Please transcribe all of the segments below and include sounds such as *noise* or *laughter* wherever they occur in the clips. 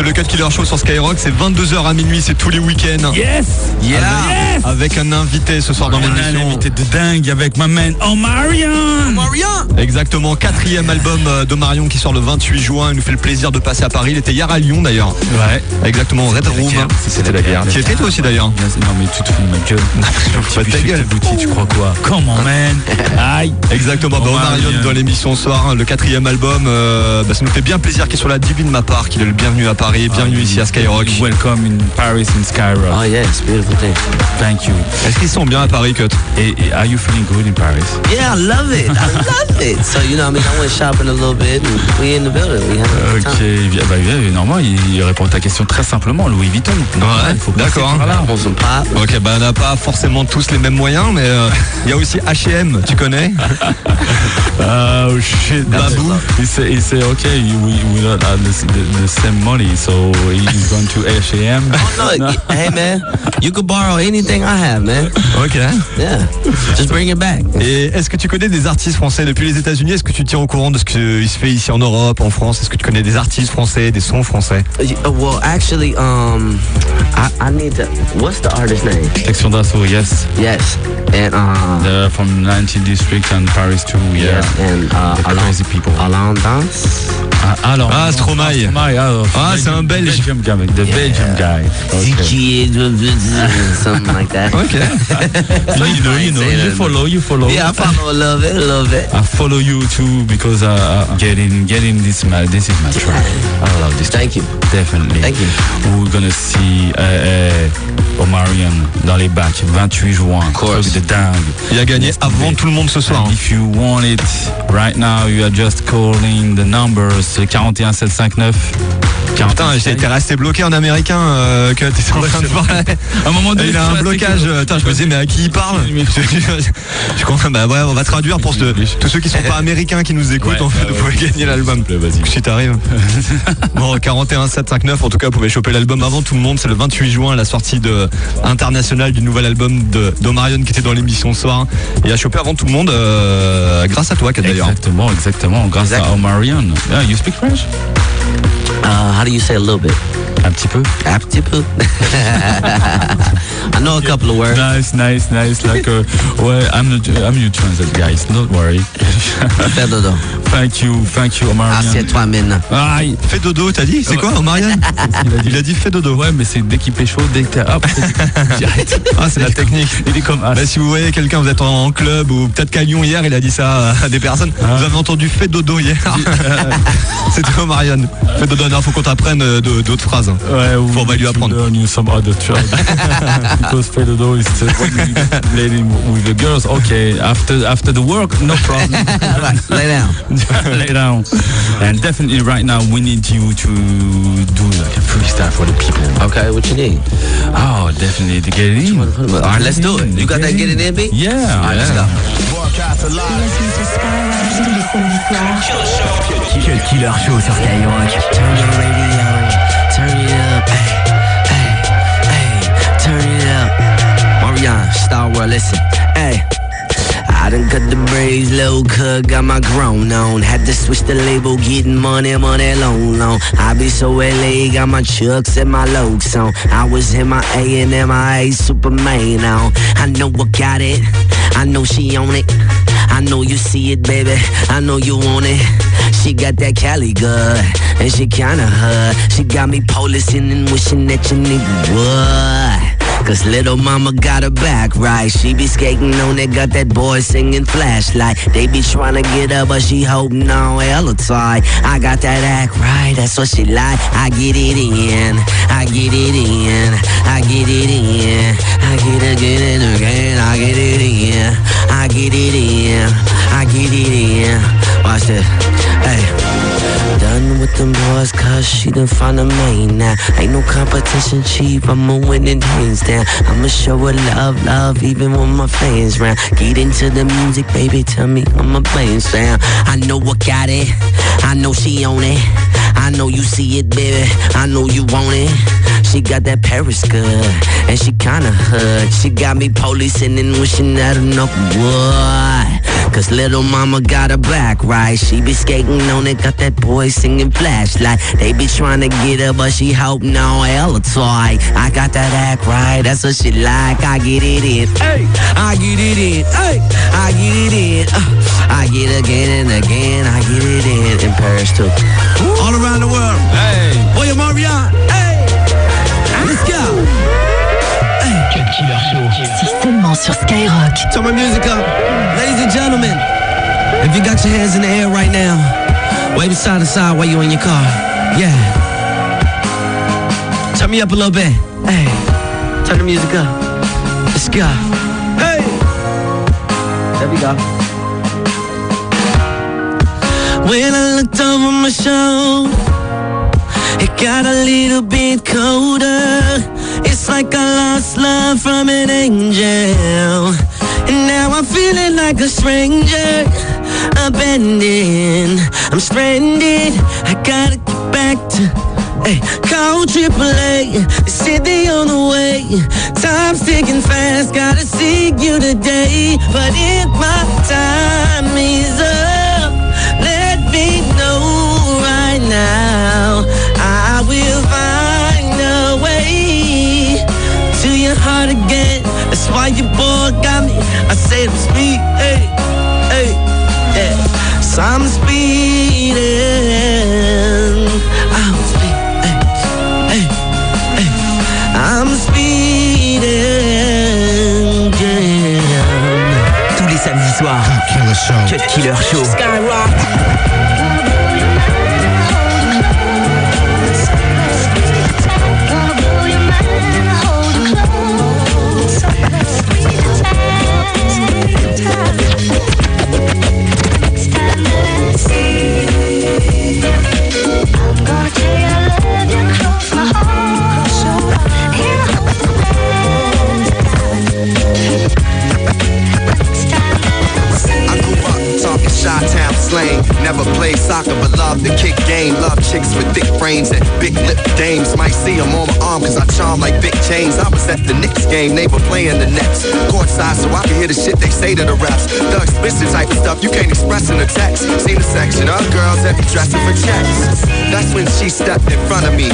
C'est le Cut Killer Show sur Skyrock. C'est 22h à minuit. C'est tous les week-ends. Yes Yeah. Yes Avec un invité ce soir dans un l'émission. invité de dingue avec ma man Omarion Exactement. Quatrième album euh, de Marion qui sort le 28 juin. Il nous fait le plaisir de passer à Paris. Il était hier à Lyon d'ailleurs. Ouais. Exactement. Red Room. C'était la guerre. Tu étais toi aussi d'ailleurs? Non mais tu te fous de ma gueule. *laughs* Pas de ta gueule. Boutique, tu crois quoi? Comment man Aïe Exactement, bah, Omarion. Omarion dans l'émission ce soir, hein, le quatrième album, euh, bah, ça nous fait bien plaisir qu'il soit là, Divine de ma part, qu'il est le bienvenu à Paris, bienvenue ici à Skyrock. Welcome in Paris in Skyrock. Oh yeah, it's beautiful thing. Thank you. Est-ce qu'ils sont bien à Paris, Cut Et, et are you feeling good in Paris? Yeah, I love it. I love it. So you know, I mean, I went shopping a little bit, we in the building. We good Ok, bien, bah, bien, normalement, il, répond à ta question très simplement, Louis Vuitton. Ouais, il faut passer d'accord. pop. Ok, bah on n'a pas forcément tous les mêmes moyens, mais euh, il y a aussi H&M, tu connais? *laughs* Oh shit, Babou. He said, he said, okay, we, we don't have the, the, the same money, so he's going to H&M. *laughs* No, hey man, you could borrow anything I have, man. Ok. Yeah, just bring it back. Et est-ce que tu connais des artistes français depuis les États-Unis? Est-ce que tu tiens au courant de ce qu'il se fait ici en Europe, en France? Est-ce que tu connais des artistes français, des sons français? Uh, Well, actually, um, I, I need to. What's the artist name? Section d'assaut, yes. Yes, and uh, They're from 19 district and Paris too, yeah. yes, and uh, The Alain, crazy people. Alain Dance? Ah, alors, Ah, Stromae. Stromae, ah, Ah, c'est c'est un belge. Belgium guy, the Belgium guy. Okay. Something like that. Okay. *laughs* so you know, you know, you follow, you follow. Yeah, I follow, love it, love it. I follow you too because uh, getting, getting this, my, this is my track. I love this. Thank you. Definitely. Thank you. We're gonna see uh, Omarion dans les bacs 28 juin. Truc de dingue. Il a gagné avant tout le monde ce soir. Hein. If you want it right now, you are just calling the numbers 41759 américain. Putain, j'étais resté bloqué en américain euh, que t'étais en train de parler. Un moment il a un blocage. Je me disais, mais à qui il parle *laughs* Je comprends. Bah ouais, on va traduire pour tous ceux qui sont pas américains qui nous écoutent. En fait, bah vous pouvez gagner l'album. Si t'arrives. *laughs* bon, 41 759. En tout cas, vous pouvez choper l'album avant tout le monde. C'est le 28 juin, la sortie de internationale du nouvel album de d'Omarion qui était dans l'émission ce soir et à choper avant tout le monde euh, grâce à toi d'ailleurs. Exactement, exactement, grâce à Omarion. Ah, you speak French? Uh, how do you say a little bit? Un petit peu. Aptitude. *laughs* I know a couple of words. Nice, nice, nice. Like, uh, well, I'm the, I'm your translate, guys. Don't worry. *laughs* Fais dodo. thank you, thank you, Omarion. Assieds-toi maintenant. Aïe. Fais dodo, t'as dit? C'est quoi, Omarion? *laughs* Il a dit fais dodo. Ouais, mais c'est dès qu'il fait chaud, dès que t'es hop, j'arrête. Ah, c'est la technique. Il est comme ah, Bah, si vous voyez quelqu'un, vous êtes en, club ou peut-être qu'à Lyon hier, il a dit ça à des personnes. Vous avez entendu fait dodo hier. C'était Omarion. Fait dodo, il faut qu'on t'apprenne euh, d'autres phrases. Ouais, Faut, on va lui apprendre. learn you some other trade. Because Fedodo is just when you lady with the girls. Okay, after after the work, no problem. *laughs* Lay down. *laughs* Lay down. And definitely right now we need you to do like a freestyle for the people. Okay, what you need? Oh, definitely to get it in. All right, let's do it. You got that get it in, B? Yeah. All right, let's yeah. go. Quel killer show sur Skyrock. Turn your radio, turn it up, hey, hey, hey, turn it up. Marion, Star World, listen, hey. I done cut the braids, low cut, got my grown on. Had to switch the label, getting money, money, loan, loan. I be so LA, got my chucks and my lokes on. I was in my A and MIA Superman on. I know I got it, I know she on it. I know you see it, baby. I know you want it. She got that Cali good, and she kinda hot. She got me policing and wishing that your nigga would. Cause little mama got her back right. She be skating on it, got that boy singing flashlight. They be trying to get her, but she holding on hella tight. I got that act right, that's what she like. I get it in, I get it in, I get it in, she done found a main now. Ain't no competition cheap, I'ma win it hands down. I'ma show her love, love, even when my fans round. Get into the music, baby, tell me I'm a playing sound. I know I got it, I know she on it. I know you see it, baby, I know you want it. She got that Paris good, and she kinda hood. She got me policing and wishing that enough would. Cause little mama got her back right. She be skating on it, got that boy singing flashlight. They be trying to get her, but she hoping on hella toy. I got that act right, that's what she like. I get it in, hey, I get it in, hey, I get it in. Uh, I get again and again, I get it in in Paris too. All around the world. Hey. William Marion, hey, let's go. Cut Killer Show. C'est seulement sur Skyrock. Turn my music up. Ladies and gentlemen, if you got your hands in the air right now, wave side to side while you're in your car. Yeah. Turn me up a little bit. Hey. Turn the music up. Let's go. Hey. There we go. When I looked over my shoulder, it got a little bit colder. It's like I lost love from an angel. And now I'm feeling like a stranger. Abandoned. I'm stranded. I gotta get back to. Hey, call AAA. They on the way. Time's ticking fast. Gotta see you today. But if my time is up, now. I will find a way to your heart again. That's why your boy got me. I said I'm speed, hey, hey, yeah. So I'm speeding. I'm speed, hey, hey, hey. I'm speeding, yeah. Tous les samedis soirs. Killer Show. Cut Killer Show. Skyrock. Say to the refs. The explicit type of stuff you can't express in a text. Seen a section of girls that be dressing for checks. That's when she stepped in front of me.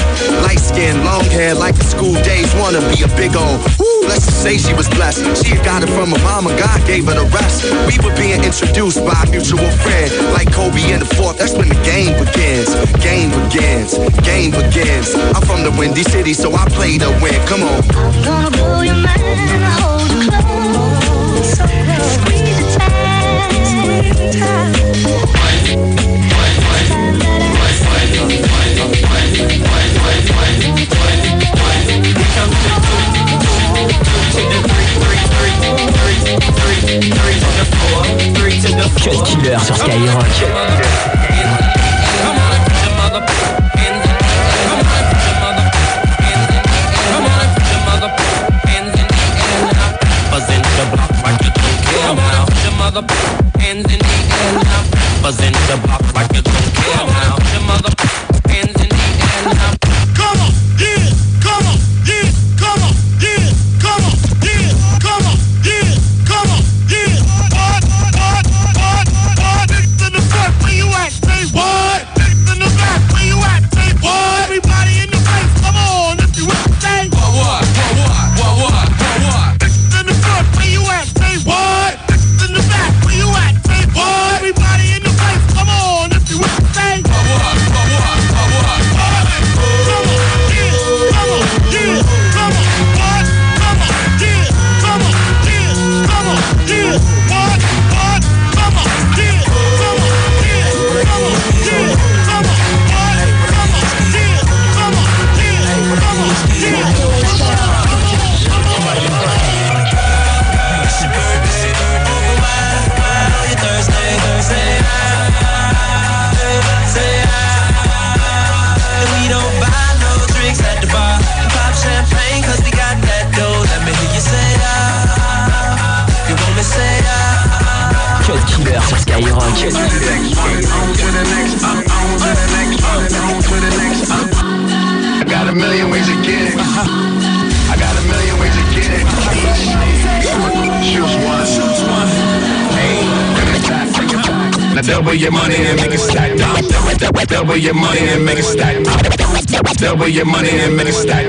Light skin, long hair, like the school days wanna be a big old. Woo, let's just say she was blessed. She had got it from her mama, God gave her the rest. We were being introduced by a mutual friend, like Kobe in the fourth. That's when the game begins. Game begins. Game begins. I'm from the Windy City, so I play to win. Come on. Gonna blow your mind hold you close. Cut Killer. Squeeze it tight, squeeze it tight. Cut Killer sur Skyrock. Come double your money and make it stack. Double, your money and make it stack. Double your money and make it stack.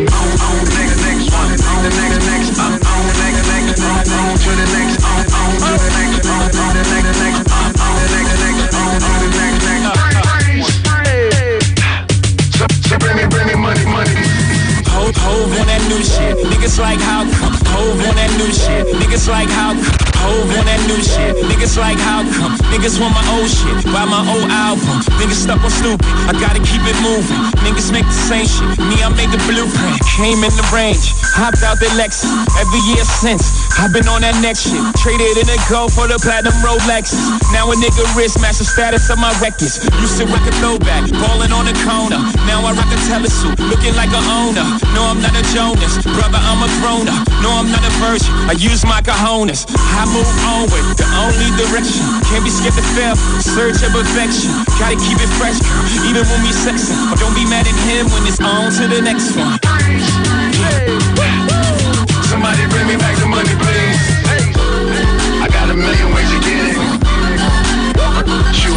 Hove, on that new shit. Niggas like how? Hove on that new shit. Niggas like how? Hove on that new shit. Niggas like how come? Niggas want my old shit. Buy my old album. Niggas stuck on stupid. I gotta keep it moving. Niggas make the same shit. Me, I made the blueprint. Came in the range. Hopped out the Lexus. Every year since. I've been on that next shit. Traded in a go for the platinum Rolexes. Now a nigga wrist match the status of my records. Used to rock a throwback. Ballin' on the corner. Now I rock a telesuit. Looking like a owner. No, I'm not a Jonas. Brother, I'm a grown up. No, I'm not a virgin. I use my cojones. I move onward. The only direction. Can't be scared to fail. Search of perfection. Gotta keep it fresh, girl. Even when we sexing. But don't be mad at him when it's on to the next one.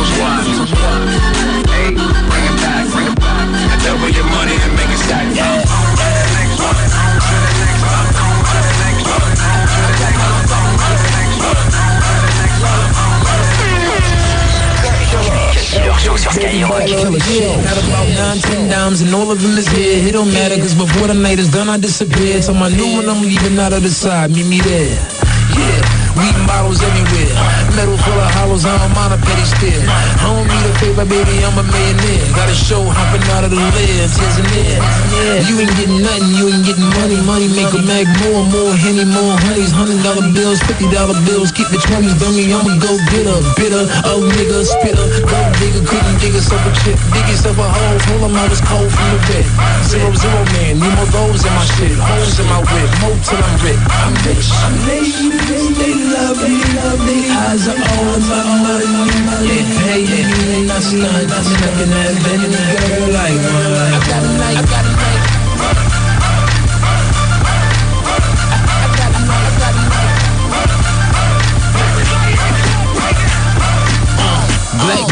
Choose one. Hey, bring it back, bring it back. I double your money and make it stack. Killer shit. Got about nine, ten dimes and all of them is here. It don't matter cause before the night is done I disappear. So my new one I'm leaving out of the side. Meet me there. Yeah. Weed bottles everywhere. Metal full of hollows, I don't mind a petty stare. I don't need a favor, baby, I'm a millionaire. Got a show hopping out of the lid, tears in there. Yeah, you ain't getting nothing, you ain't getting money. Money make a mag more, more henny, more honeys. Hundred dollar bills, fifty dollar bills, keep the twenties, dummy. I'ma go get a bitter, oh nigga, spitter. Go digger, couldn't dig yourself a chip. Dig yourself a hole, pull them out, it's cold from the vet. Zero, zero man, need more those in my shit. Holes in my whip, more till I'm rich. I'm rich. I'm lazy, love me, love me. Eyes are all about money. They pay me, and I stunt. I'm at Benny, girl, like, I got a night, I got a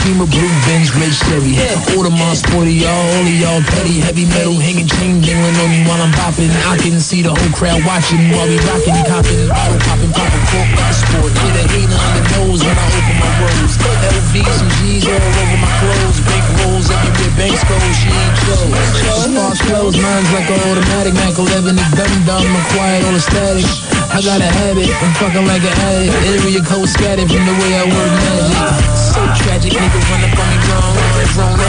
Beamer, blue Benz, red Chevy. Audemars sporty, y'all, all of y'all petty. Heavy metal hanging, chain dangling on me while I'm bopping. I can see the whole crowd watching while we rocking, copping, bottle popping, popping cork like a sport. Hit a hater on the nose when I open my rose. LV, some G's all over my clothes. Bank rolls banks go, she ain't close. Sparks close, mine's like an automatic. Mac 11 is dumb, dumb, quiet, all the static. I got a habit, I'm fucking like an addict. Area code scattered from the way I work magic. So tragic, nigga run up on me wrong. Grown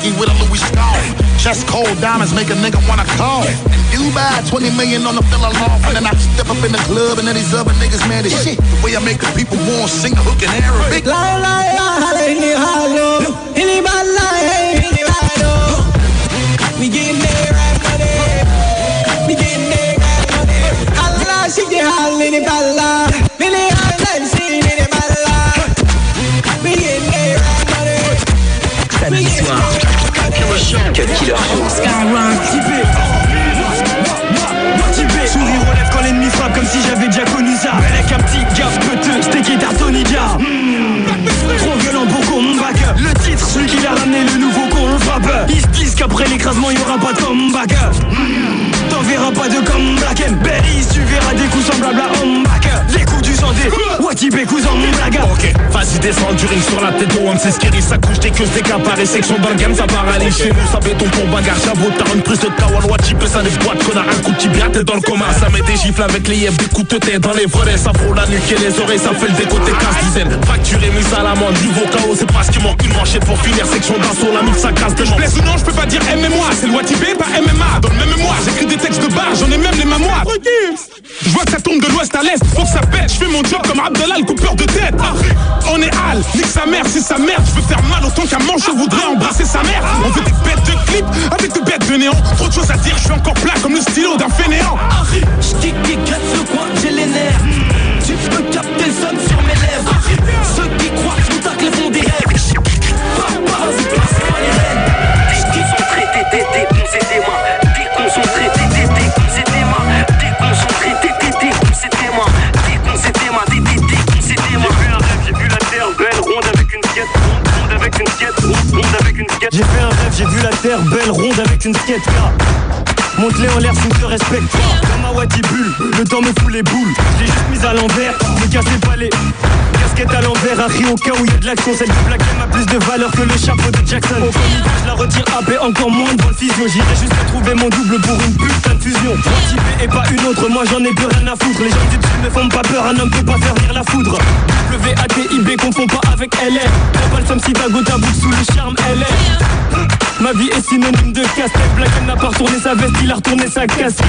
dashiki with a Louis scarf. Chest cold diamonds make a nigga wanna call. In Dubai, 20 million on the villa loft. And then I step up in the club and then these other niggas mad as shit. The way I make the people want sing a hook in Arabic. La la la, holla, in the hollow. In the balla, hey, in the hollow. We getting there, right money. We getting there, right money. Holla, she get holla, in the balla. Millie holla, she in the. We getting there, right money. Samedi soir. Cut Killer. Sourire lèvres quand l'ennemi frappe comme si j'avais déjà connu ça. Avec un petit gaffe peteux, steak et tartonidia Trop violent pour qu'on back Le titre, celui qui l'a ramené, le nouveau Ils se disent qu'après l'écrasement, y'aura pas de comeback. T'en verras pas de comeback. Berry, tu verras des coups semblables à Homback Les coups du Zandé, Watibé, coups en blague. Ok, vas-y descends du ring sur la tête de One, c'est ça couche des queues, des caparés, section balgame, ça paralyse chez nous, ça béton pour bagarre, j'avoue, t'as une prise de Kawan, Watibé, ça des boîtes, connard, un coup de tibia, dans le coma, ça met des gifles avec les yeux, des coups de tête dans les volets, ça frôle la nuque et les oreilles, ça fait le décoté casse dizaine, facturé, mise à l'amende, niveau chaos, c'est parce qu'il manque. Une manchette pour finir, section d'assaut, la mine, ça casse des Je blesse ou non, je peux pas dire MMA, c'est le Watibé, pas MMA. Dans le même mémoire, j'écris des textes de bar, j'en ai même les mémoires. Je vois que ça tombe de l'ouest à l'est, faut que ça pète. Je fais mon job comme Abdallah, le coupeur de tête. On est Al, nique sa mère, c'est sa merde. Je veux faire mal autant qu'un manche, je voudrais embrasser sa mère. On fait des bêtes de clips avec des bêtes de néant. Trop de choses à dire, je suis encore plat comme le stylo d'un fainéant. J'kick et gratte ce coin, j'ai les nerfs Tu peux capter le sur mes lèvres Ceux qui croient je tacle font des rêves J'ai un vu la terre belle, ronde avec une skate Monte-les en l'air, tu te respecte. Pas Comme Watibule, le temps me fout les boules. Je l'ai juste mise à l'envers, me cassez pas les Casquette à l'envers, à au cas où y a de l'action Celle du Black M a plus de valeur que le chapeau de Jackson. Au je la retire AP, encore moins de bonne fusion J'irai juste trouver mon double pour une putain de fusion. Watibé et pas une autre, moi j'en ai plus rien à foutre. Les gens du dessus me font pas peur, un homme peut pas faire venir la foudre. W-A-T-I-B, confond pas avec LR T'as pas le somme si ta goutte à bout sous le charme LR Ma vie est synonyme de casse-tête. Black M n'a pas retourné sa veste, il a retourné sa casquette.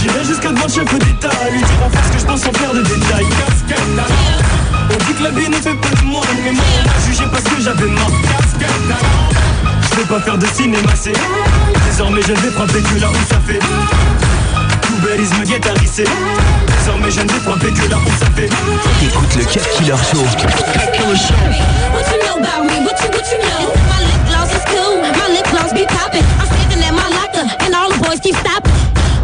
J'irai jusqu'à devant chef d'État Lui dire en face que je pense sans faire de détails On dit que la vie ne fait pas de moi Mais moi on m'a jugé parce que j'avais marre Casquette Je vais pas faire de cinéma c'est Désormais je ne vais frapper que là où ça fait Poubellisme guétarissé Désormais je ne vais frapper que là où ça fait Écoute le Cut Killer Show. What you know about me? What you, what you know? My lip gloss is cool. My lip gloss be popping. I'm standing at my locker, and all the boys keep stopping.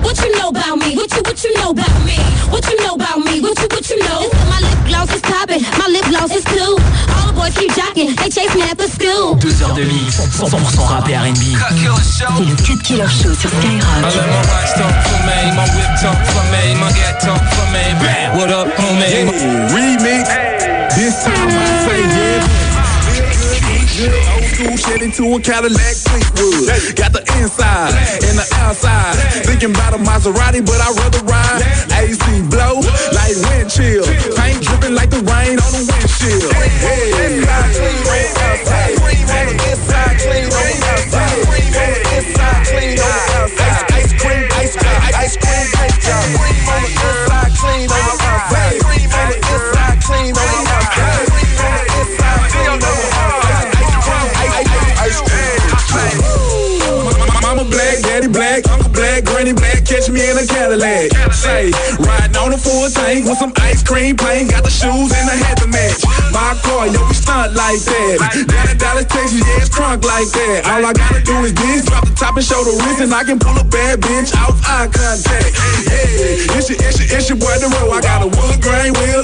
What you know about me? What you, what you know about me? What you know about me? What you, what you know? Gloss is popping. My lip gloss is cool. All the boys keep jocking. They chase me after school. Heures de mix, 100% rap et R&B. C'est le Cut Killer Show sur I Skyrock. let my watch talk for me, my whip talk for me, my gat talk for me. Bam. What up, homie? Remix. This time I say yeah. Good school shit into a Cadillac Fleetwood. Got the inside and the outside. Thinking about a Maserati, but I'd rather ride. AC blow like wind chill. Paint dripping like the rain on the windshield. Inside clean catch me in a Cadillac. Say, riding on a full tank with some ice cream paint, got the shoes and the hat to match. My car, yo, we stunt like that. Down in Dallas, Texas, yeah, it's crunk like that. All I gotta do is this, drop the top and show the wrist, and I can pull a bad bitch off eye contact. Yeah, it's your, it's your, it's your boy the road. I got a wood grain wheel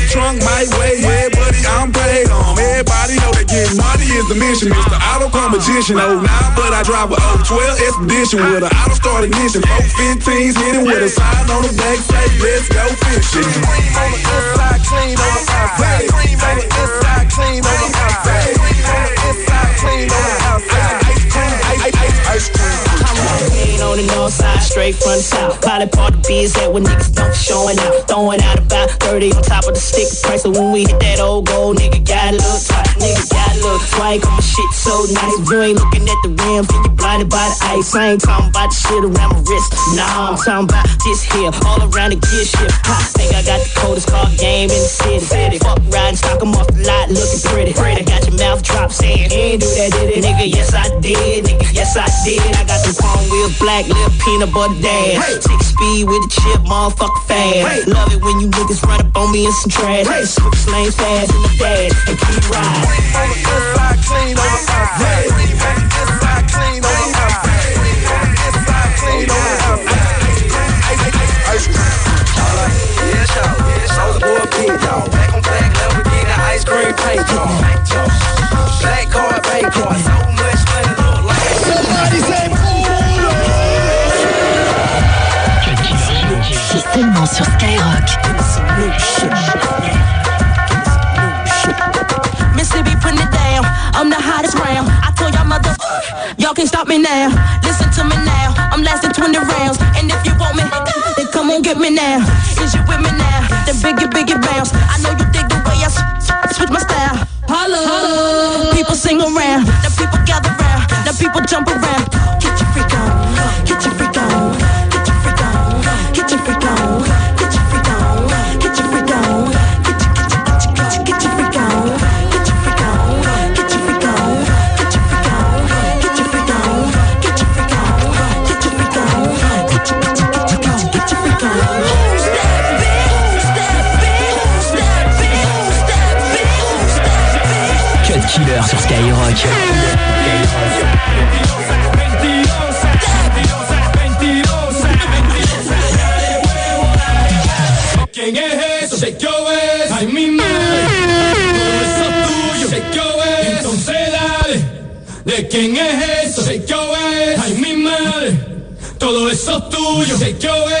my trunk weigh, yeah, buddy, I'm paid on. Everybody know that getting money is the mission. Mr. Auto Car Magician, oh, nah, but I drive a 012 Expedition with an auto start ignition. 415s hitting with a sign on the back, say, let's go fishing. Cream on the inside, clean on the outside. Cream on the inside, clean on the outside. Cream on the inside, clean on the outside. On the north side, straight from the south. Probably part the biz that when niggas don't showing out. Throwing out about 30 on top of the stick price. So when we hit that old gold, nigga got a little tight. Nigga little swank on my shit so nice. You ain't looking at the rim, then you blinded by the ice. I ain't talking about the shit around my wrist. Nah, I'm talking about this here, all around the gear shift. Ha, think I got the coldest car game in the city. city. Fuck riding, stock 'em off the lot, looking pretty. I got your mouth drop saying, ain't do that, did it? Nigga, yes I did. Nigga, yes I did. I got them chrome wheels, black lip, peanut butter dash. Six speed with the chip, motherfucker fast. Love it when you niggas run up on me in some trash. Switch lanes fast in the dash and keep riding. C'est seulement sur Skyrock. I'm the hottest round. I told y'all mother, y'all can't stop me now. Listen to me now. I'm lasting 20 rounds. And if you want me, then come on get me now. Is you with me now? Then biggie, biggie bounce. I know you dig the way I switch my style. Holla, holla. People sing around. Now people gather round. Now people jump around. Killer sur Skyrock. ¿Quién es eso? Shake your ass. Ay, mi madre. Todo eso tuyo. Shake your ass. Entonces dale. ¿De quién es eso? Your ass. Ay, mi madre. Todo eso tuyo. Shake your ass.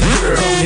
Girl.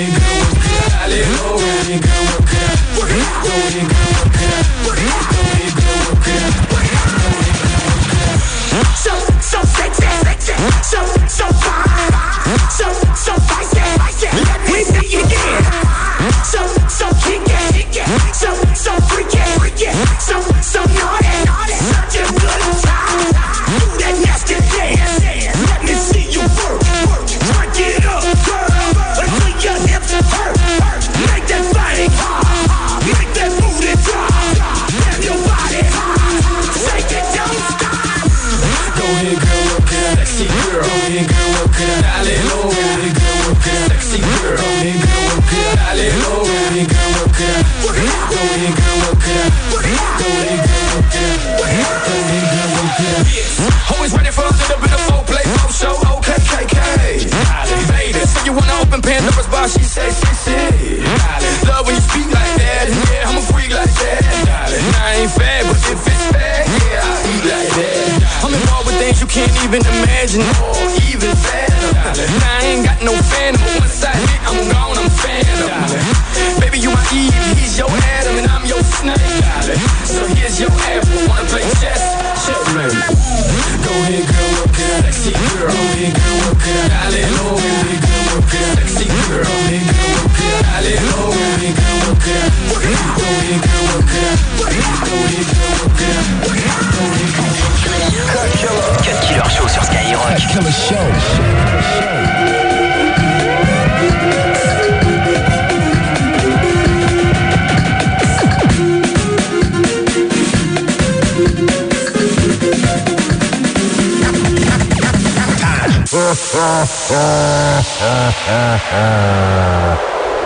Cut killer show sur Skyrock. Cut show.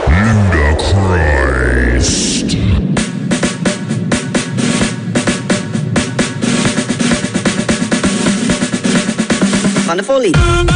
Linda Christ. On the foley.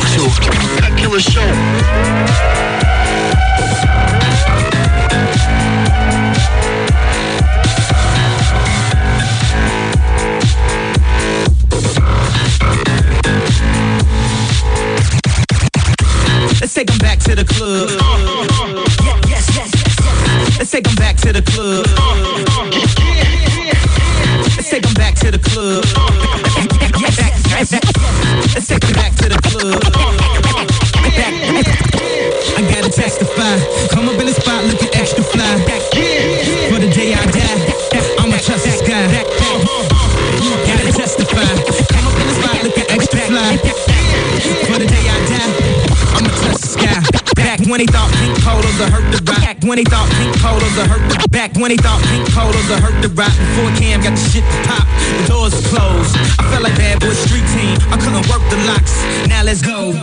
Show. Cut Killer Show. When they thought pink polos would hurt the back when they thought pink polos would hurt the Roc. Before Cam got the shit to pop, the doors closed. I felt like bad boy street team. I couldn't work the locks. Now let's go.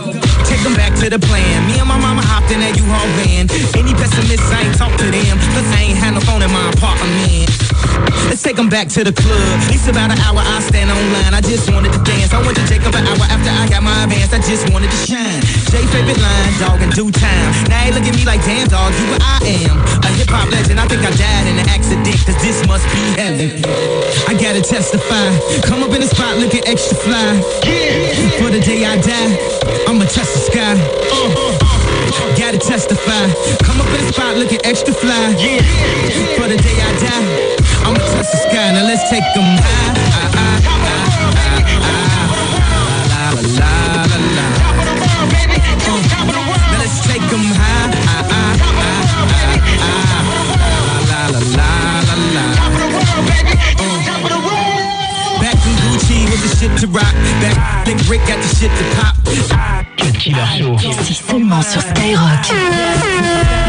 Take them back to the plan. Me and my mama hopped in that U-Haul van. Any pessimists, I ain't talk to them. Plus I ain't had no phone in my apartment. Let's take them back to the club. It's about an hour, I stand online. I just wanted to dance. I went to Jacob an hour after I got my advance. I just wanted to shine. Jay favorite line, dog in due time. Now they look at me like, damn dog, you what I am. A hip hop legend. I think I died in an accident, cause this must be heaven. I gotta testify. Come up in the spot looking extra fly. For the day I die, I'ma touch the sky. Gotta testify. Come up in the spot looking extra fly. For the day I die, I'ma touch the sky. Now let's take them high. Ah, ah, ah, ah, ah, la, la, la, la, shit to rock. Back, think Rick got the shit to pop. Killer Show. C'est seulement sur Skyrock?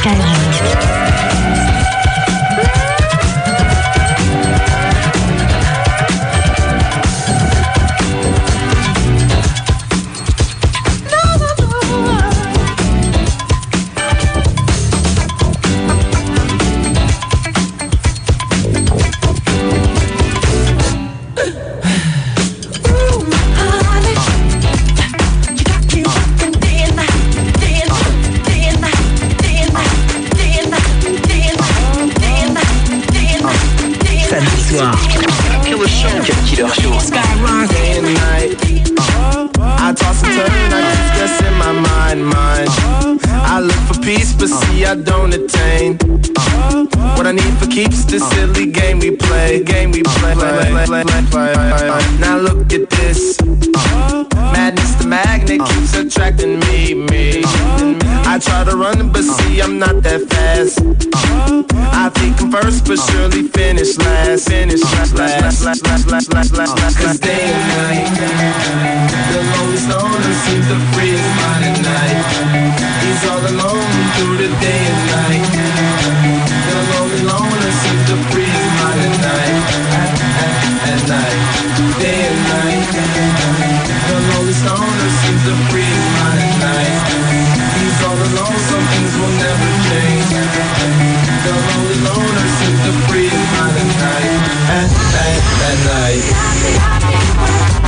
Okay. finish. Uh, last, last, last, last, last, last, last, last, Cause day and night. The lonely loner seems the freest mind at night. He's all alone through the day and night. The lonely loner seems the freest mind at night. At, at, at night. Day and night. The lonely loner seems the freest mind at night. He's all alone, some things will never change the lonely loner seems to freeze by the time at, at, at night.